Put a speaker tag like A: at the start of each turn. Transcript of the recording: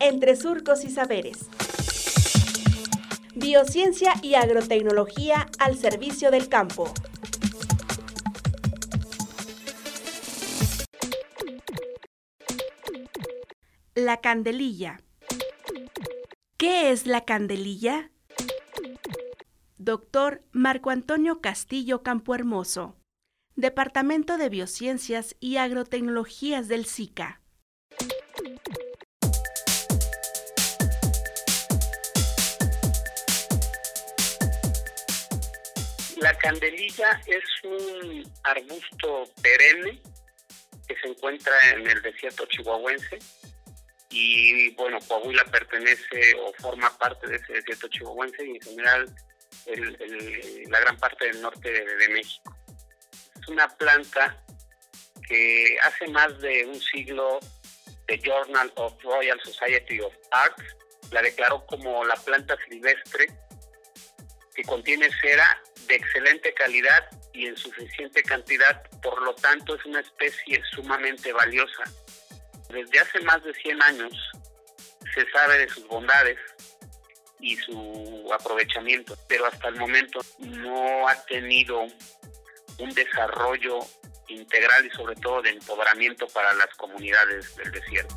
A: entre surcos y saberes. Biociencia y agrotecnología al servicio del campo. La candelilla. ¿Qué es la candelilla? Doctor Marco Antonio Castillo Campohermoso, Departamento de Biociencias y Agrotecnologías del SICA.
B: La candelilla es un arbusto perenne que se encuentra en el desierto chihuahuense y bueno, Coahuila pertenece o forma parte de ese desierto chihuahuense y en general la gran parte del norte de, México. Es una planta que hace más de un siglo The Journal of Royal Society of Arts la declaró como la planta silvestre que contiene cera de excelente calidad y en suficiente cantidad, por lo tanto es una especie sumamente valiosa. Desde hace más de 100 años se sabe de sus bondades y su aprovechamiento, pero hasta el momento no ha tenido un desarrollo integral y sobre todo de empoderamiento para las comunidades del desierto.